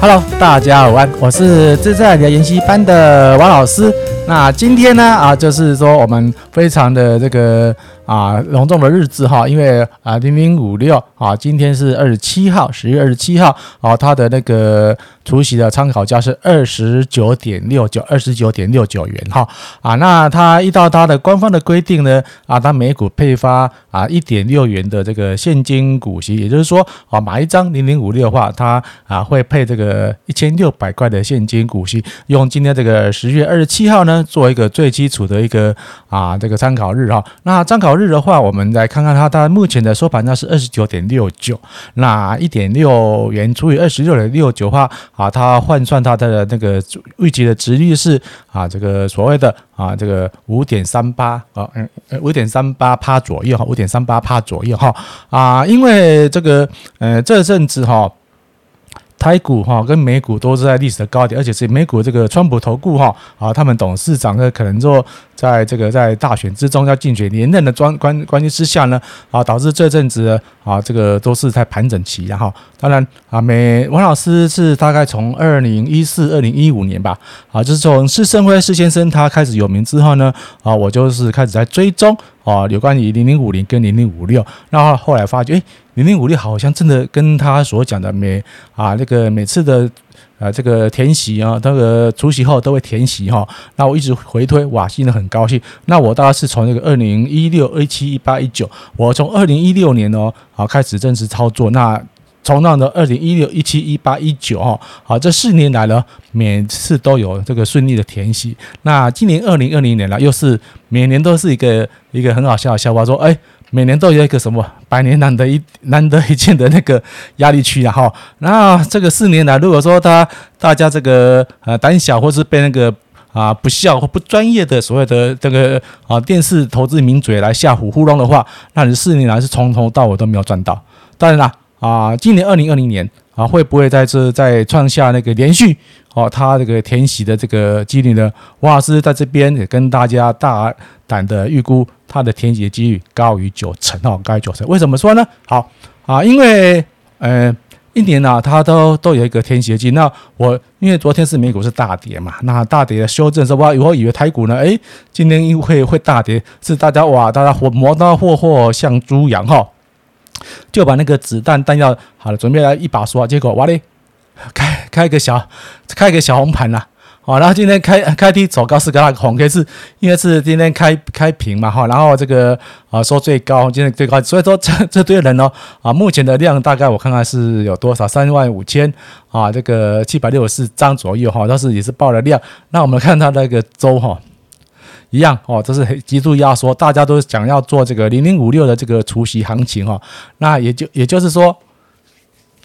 Hello，大家好安，我是自在聊研习班的王老师。那今天呢，啊，就是说我们非常的这个。啊，隆重的日子哈，因为啊，零零五六啊，今天是二十七号，十月二十七号啊，它的那个除息的参考价是二十九点六九，二十九点六九元哈啊，那它依照它的官方的规定呢啊，它每股配发啊一点六元的这个现金股息，也就是说啊，买一张零零五六的话，它啊会配这个一千六百块的现金股息，用今天这个十月二十七号呢，做一个最基础的一个啊这个参考日哈，那参考。日的话，我们来看看它，它目前的收盘价是二十九点六九，那一点六元除以二十六点六九的话，啊，它换算它的那个预计的值率是啊，这个所谓的啊，这个五点三八啊，嗯，五点三八趴左右哈，五点三八趴左右哈，啊，因为这个呃这阵子哈。台股哈跟美股都是在历史的高点，而且是美股这个川普投顾哈啊，他们董事长呢可能说在这个在大选之中要竞选连任的关关关系之下呢啊，导致这阵子啊这个都是在盘整期，然后当然啊美王老师是大概从二零一四二零一五年吧啊，就是从施升辉施先生他开始有名之后呢啊，我就是开始在追踪啊有关于零零五零跟零零五六，然后后来发觉诶。零零五六好像真的跟他所讲的每啊那个每次的呃这个填息啊，那个除息后都会填息哈。那我一直回推，哇，现在很高兴。那我大概是从这个二零一六、一七、一八、一九，我从二零一六年哦啊开始正式操作。那从那的二零一六、一七、一八、一九哈，好，这四年来呢，每次都有这个顺利的填息。那今年二零二零年了，又是每年都是一个一个很好笑的笑话，说哎。每年都有一个什么百年难得一难得一见的那个压力区，然后，那这个四年来，如果说他大家这个呃胆小，或是被那个啊不孝或不专业的所谓的这个啊电视投资名嘴来吓唬糊弄的话，那你四年来是从头到尾都没有赚到。当然啦啊，今年二零二零年啊会不会在这再创下那个连续哦他这个填息的这个几率呢？王老师在这边也跟大家大胆的预估。它的填息的几率高于九成哦，高于九成。为什么说呢？好啊，因为呃，一年呢、啊，它都都有一个填息的机。那我因为昨天是美股是大跌嘛，那大跌的修正是吧？我以为台股呢，诶，今天因会会大跌，是大家哇，大家活磨刀霍霍向猪羊哈，就把那个子弹弹药好了，准备来一把刷，结果哇嘞，开开个小开个小红盘了。好，然后今天开开低走高是个那个红 K，是因为是今天开开平嘛哈，然后这个啊收最高，今天最高，所以说这这堆人呢啊，目前的量大概我看看是有多少，三万五千啊，这个七百六十四张左右哈，但是也是爆了量。那我们看它那个周哈，一样哦，这是极度压缩，大家都想要做这个零零五六的这个除夕行情哦，那也就也就是说。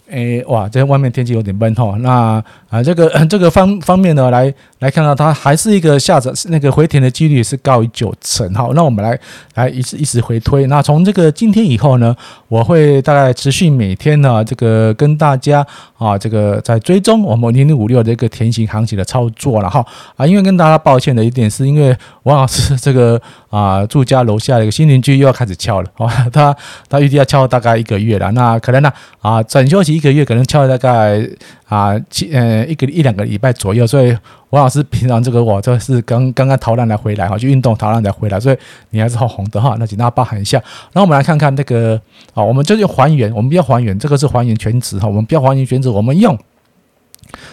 诶，哇，这外面天气有点闷哈。那啊，这个 这个方方面呢，来来看到它还是一个下涨，那个回填的几率是高于九成。好，那我们来来一直一直回推。那从这个今天以后呢，我会大概持续每天呢，这个跟大家啊，这个在追踪我们零零五六的一个填息行情的操作了哈。啊，因为跟大家抱歉的一点是因为王老师这个啊住家楼下的一个新邻居又要开始敲了，哦，他他预计要敲大概一个月了。那可能呢啊，整休息。一个月可能敲了大概啊七呃一个一两个礼拜左右，所以王老师平常这个我这是刚刚刚逃难来回来哈，去运动逃难才回来，所以你还是好红的哈，那请大家包含一下。然后我们来看看那个啊，我们就用还原，我们不要还原，这个是还原全值哈，我们不要还原全值，我们用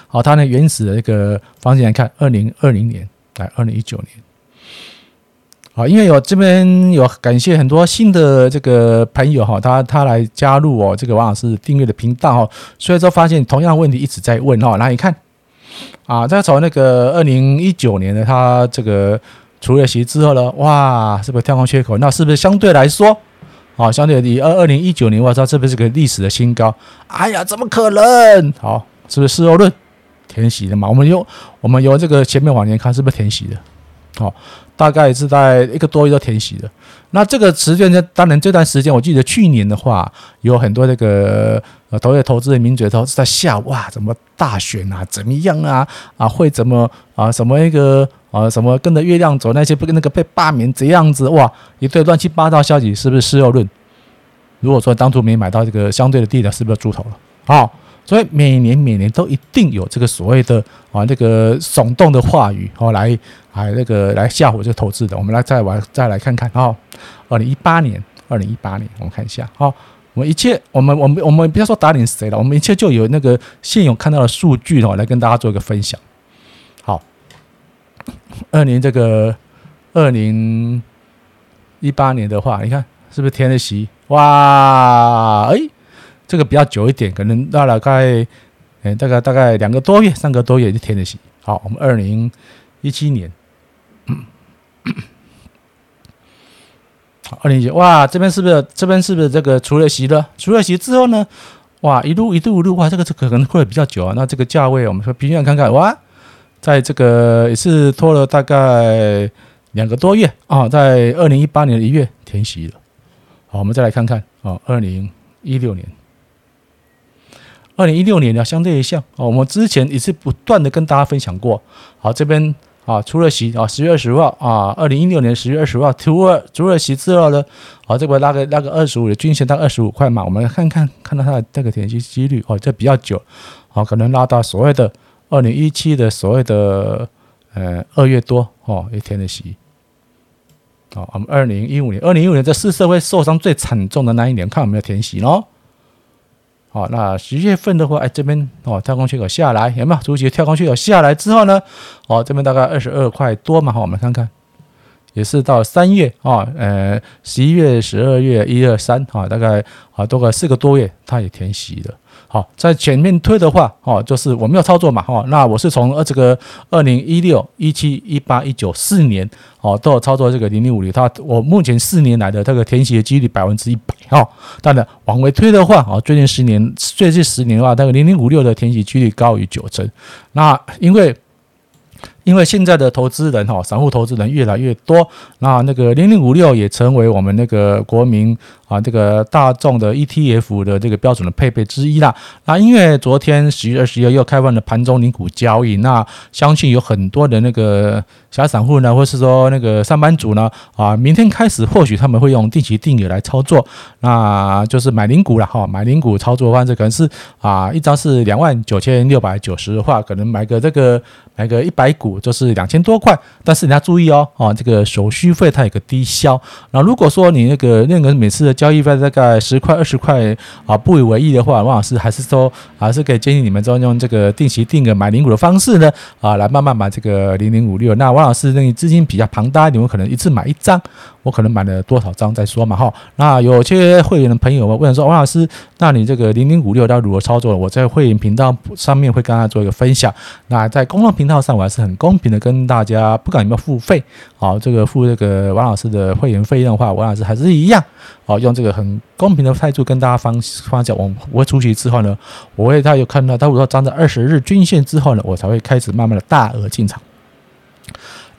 好它那原始的一个方向来看，二零二零年来二零一九年。好，因为有这边有感谢很多新的这个朋友哈，他他来加入我这个王老师订阅的频道哈，所以说发现同样问题一直在问哈，那你看啊，再从那个二零一九年的他这个除了息之后呢，哇，是不是跳空缺口？那是不是相对来说啊，相对于二二零一九年，我操，这不是个历史的新高？哎呀，怎么可能？好，是不是事后论填息的嘛？我们用我们由这个前面往年看，是不是填息的？好，大概是在一个多月就填息的。那这个时间呢，当然这段时间，我记得去年的话，有很多那个呃，投业投资的名嘴都是在笑哇，怎么大选啊，怎么样啊，啊会怎么啊，什么一个啊，什么跟着月亮走那些不跟那个被罢免这样子哇，一堆乱七八糟消息，是不是事后论？如果说当初没买到这个相对的地呢，是不是猪头了？好。所以每年每年都一定有这个所谓的啊那个耸动的话语哦来啊那个来吓唬这个投资的，我们来再玩再来看看哦，二零一八年，二零一八年我们看一下好，我们一切我们我们我们不要说打脸谁了，我们一切就有那个现有看到的数据哦来跟大家做一个分享。好，二零这个二零一八年的话，你看是不是填了息？哇，哎。这个比较久一点，可能到了大概，嗯，大概大概两个多月、三个多月就填的息。好，我们二零一七年，二零一七，哇，这边是不是这边是不是这个除了息了？除了息之后呢？哇，一路一路一路，哇，这个这个可能会比较久啊。那这个价位，我们说平均看看，哇，在这个也是拖了大概两个多月啊，在二零一八年的一月填息了。好，我们再来看看啊，二零一六年。二零一六年的，相对一项哦，我们之前也是不断的跟大家分享过。好，这边啊，除了息啊，十月二十号啊，二零一六年十月二十号，除了除了息之后呢，好，这边拉个拉个二十五的均线到二十五块嘛，我们来看看看到它的这个填息几率哦，这比较久，好，可能拉到所谓的二零一七的所谓的呃二月多哦一天的息。好，我们二零一五年，二零一五年这是社会受伤最惨重的那一年，看有没有填息喽。好，那十月份的话，哎，这边哦，跳空缺口下来有没有？主体跳空缺口下来之后呢，哦，这边大概二十二块多嘛，好，我们看看，也是到三月啊，呃，十一月、十二月、一二三，哈，大概啊，多个四个多月，它也填息了。好，在前面推的话，哦，就是我没有操作嘛，哈，那我是从呃这个二零一六、一七、一八、一九四年，哦，都有操作这个零零五零，它我目前四年来的这个填写几率百分之一百，哈，当然往回推的话，哦，最近十年，最近十年的话，那个零零五六的填写几率高于九成，那因为。因为现在的投资人哈，散户投资人越来越多，那那个零零五六也成为我们那个国民啊这个大众的 ETF 的这个标准的配备之一啦。那因为昨天十月二十一号又开放了盘中零股交易，那相信有很多的那个小散户呢，或是说那个上班族呢，啊，明天开始或许他们会用定期定额来操作，那就是买零股了哈，买零股操作方式，可能是啊一张是两万九千六百九十的话，可能买个这个买个一百股。就是两千多块，但是你要注意哦，啊，这个手续费它有个低消。那如果说你那个那个每次的交易费大概十块二十块啊，不以为意的话，王老师还是说还是可以建议你们都用这个定期定额买零股的方式呢，啊，来慢慢买这个零零五六。那王老师那个资金比较庞大，你们可能一次买一张。我可能买了多少张再说嘛哈。那有些会员的朋友们问说，王老师，那你这个零零五六要如何操作？我在会员频道上面会跟大家做一个分享。那在公众频道上，我还是很公平的跟大家，不管有没有付费，好，这个付这个王老师的会员费用的话，王老师还是一样，好，用这个很公平的态度跟大家分分享。我我会出席之后呢，我会他有看到，他如果站在二十日均线之后呢，我才会开始慢慢的大额进场，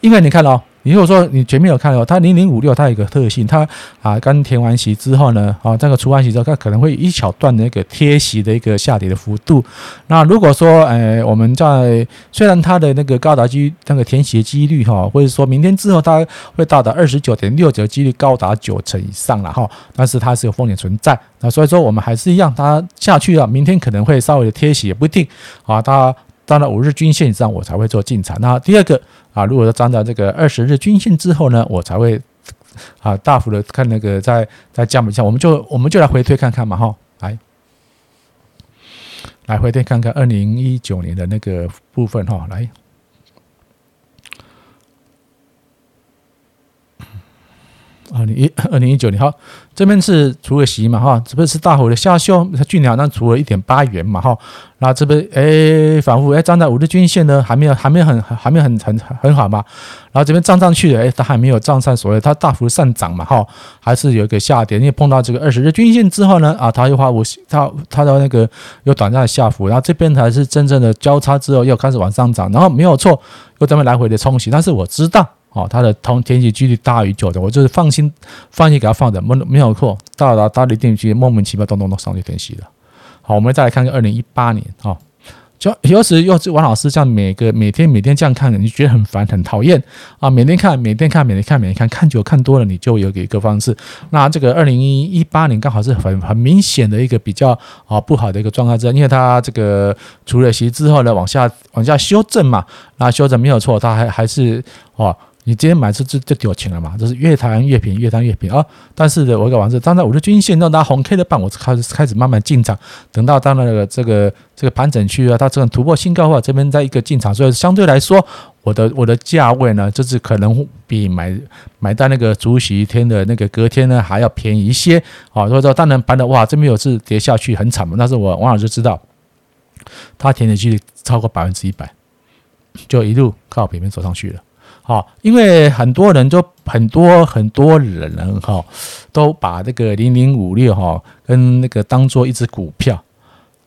因为你看哦。你如果说你前面有看到它零零五六，它有个特性，它啊刚填完息之后呢，啊这个除完息之后，它可能会一小段的一个贴息的一个下跌的幅度。那如果说，呃，我们在虽然它的那个高达机那个填息的几率哈，或者说明天之后它会到达二十九点六九，几率高达九成以上了哈，但是它是有风险存在。那所以说我们还是一样，它下去了，明天可能会稍微的贴息也不一定啊，它。到了五日均线以上，我才会做进场。那第二个啊，如果说站在这个二十日均线之后呢，我才会啊大幅的看那个再再降一下。我们就我们就来回推看看嘛，哈，来来回推看看二零一九年的那个部分哈，来。二零一 二零一九年，哈，这边是除了息嘛，哈，这边是大幅的下修，它去年好像除了一点八元嘛，哈，那这边哎，反复哎，站在五日均线呢，还没有，还没有很，还没有很很很好嘛，然后这边涨上去的，哎，它还没有涨上所谓它大幅上涨嘛，哈，还是有一个下跌，因为碰到这个二十日均线之后呢，啊，它又画五，它它的那个有短暂的下浮，然后这边才是真正的交叉之后又开始往上涨，然后没有错，又这么来回的冲洗，但是我知道。哦，它的同天气几率大于九的，我就是放心放心给它放着，没没有错，到了到了一定期莫名其妙咚咚咚上去填息了。好，我们再来看看二零一八年哈。就有时又是王老师这样每个每天每天这样看的，你觉得很烦很讨厌啊？每天看每天看每天看每天看，看久看多了，你就有一个方式。那这个二零一八年刚好是很很明显的一个比较啊不好的一个状态之，因为它这个除了息之后呢，往下往下修正嘛，那修正没有错，它还还是哦。你今天买这这就丢钱了嘛？就是越谈越便宜，越谈越便宜啊！但是呢，我一个往事，站在五日均线，那拿红 K 的棒，我开始开始慢慢进场。等到到那个这个这个盘整区啊，它这种突破新高的话，这边再一个进场，所以相对来说，我的我的价位呢，就是可能比买买到那个除息天的那个隔天呢还要便宜一些啊。所以说，当然盘的哇，这边有次跌下去很惨嘛，但是我王老师知道，它填的几率超过百分之一百，就一路靠北面走上去了。好，因为很多人都很多很多人哈，都把这个零零五六哈跟那个当做一只股票。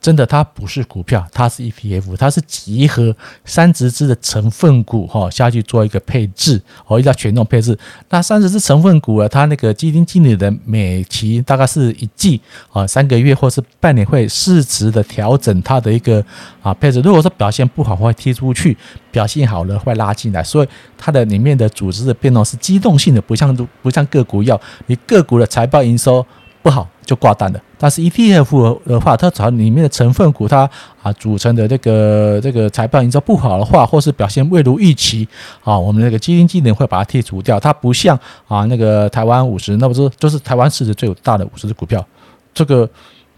真的，它不是股票，它是 ETF，它是集合三十只的成分股哈下去做一个配置哦，一个权重配置。那三十只成分股啊，它那个基金经理的每期大概是一季啊三个月或是半年会适时的调整它的一个啊配置。如果说表现不好会踢出去，表现好了会拉进来，所以它的里面的组织的变动是机动性的，不像不像个股要你个股的财报营收不好就挂单了。但是 ETF 的话，它只要里面的成分股，它啊组成的这个这个财报营造不好的话，或是表现未如预期啊，我们那个基金经理会把它剔除掉。它不像啊那个台湾五十，那不是就是台湾市值最大的五十只股票，这个。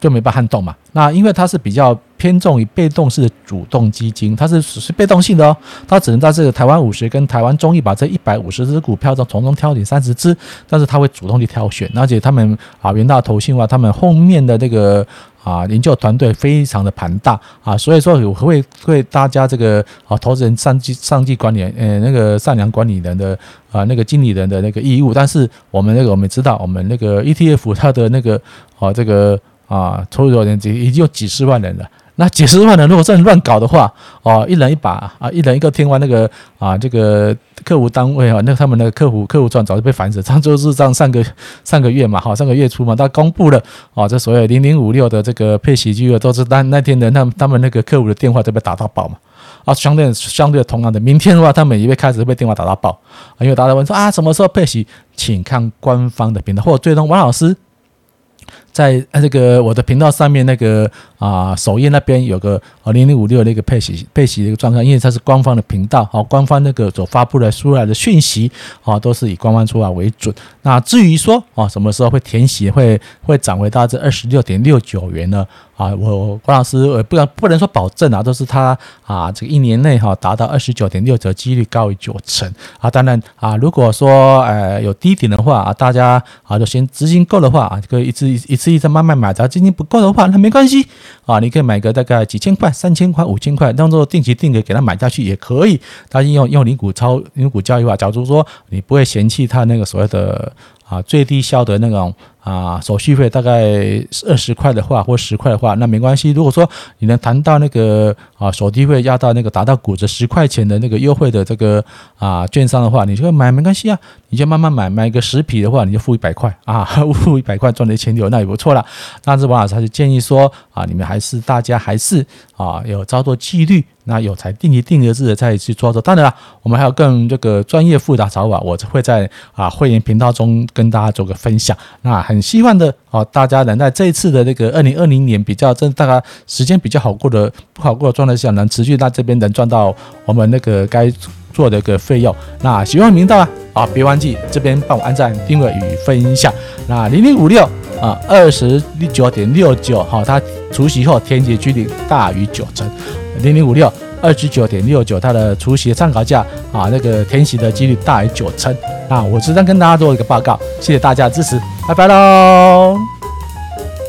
就没办法撼动嘛。那因为它是比较偏重于被动式的主动基金，它是属于被动性的哦。它只能在这个台湾五十跟台湾中一把这一百五十只股票中从中挑选三十只，但是它会主动去挑选，而且他们啊元大投信话，他们后面的那个啊研究团队非常的庞大啊，所以说有会会大家这个啊投资人上级上级管理呃那个善良管理人的啊那个经理人的那个义务。但是我们那个我们知道，我们那个 ETF 它的那个啊这个。啊，抽多少人已经有几十万人了。那几十万人如果这样乱搞的话，哦，一人一把啊，一人一个天王那个啊，这个客户单位啊，那他们那个客户客户赚早就被烦死了。上周日上上个上个月嘛，哈，上个月初嘛，他公布了啊，这所谓零零五六的这个配息金额都是那那天的，那他们那个客户的电话都被打到爆嘛。啊，相对相对同样的，明天的话，他们也会开始被电话打到爆，因为大家问说啊，什么时候配息？请看官方的频道或者最终王老师。在这个我的频道上面，那个啊首页那边有个啊零零五六那个配息配息的一个状态，因为它是官方的频道，好，官方那个所发布的出来的讯息啊，都是以官方出来为准。那至于说啊什么时候会填息，会会涨回到这二十六点六九元呢？啊，我关老师呃不能不能说保证啊，都是他啊这个一年内哈达到二十九点六折，几率高于九成啊。当然啊，如果说呃有低点的话啊，大家啊就先资金够的话啊，可以一次一次一次慢慢买。只要资金不够的话，那没关系啊，你可以买个大概几千块、三千块、五千块，当做定期定额给他买下去也可以。他用用零股超零股交易法，假如说你不会嫌弃他那个所谓的啊最低销的那种。啊，手续费大概二十块的话，或十块的话，那没关系。如果说你能谈到那个啊，手续费压到那个达到骨折十块钱的那个优惠的这个啊券商的话，你就买没关系啊，你就慢慢买，买个十匹的话，你就付一百块啊，付一百块赚了一千六，那也不错了。但是王老师还是建议说啊，你们还是大家还是啊有操作纪律。那有才定一定额制的再去操作，当然了，我们还有更这个专业复杂手法，我会在啊会员频道中跟大家做个分享。那很希望的啊，大家能在这一次的这个二零二零年比较真大概时间比较好过的不好过的状态下，能持续在这边能赚到我们那个该做的一个费用。那希望明道啊啊，别忘记这边帮我按赞、订阅与分享。那零零五六啊，二十九点六九，好，它除夕后天劫几率大于九成。零零五六二十九点六九，它的除夕参考价啊，那个天喜的几率大于九成啊！我只能跟大家做一个报告，谢谢大家支持，拜拜喽。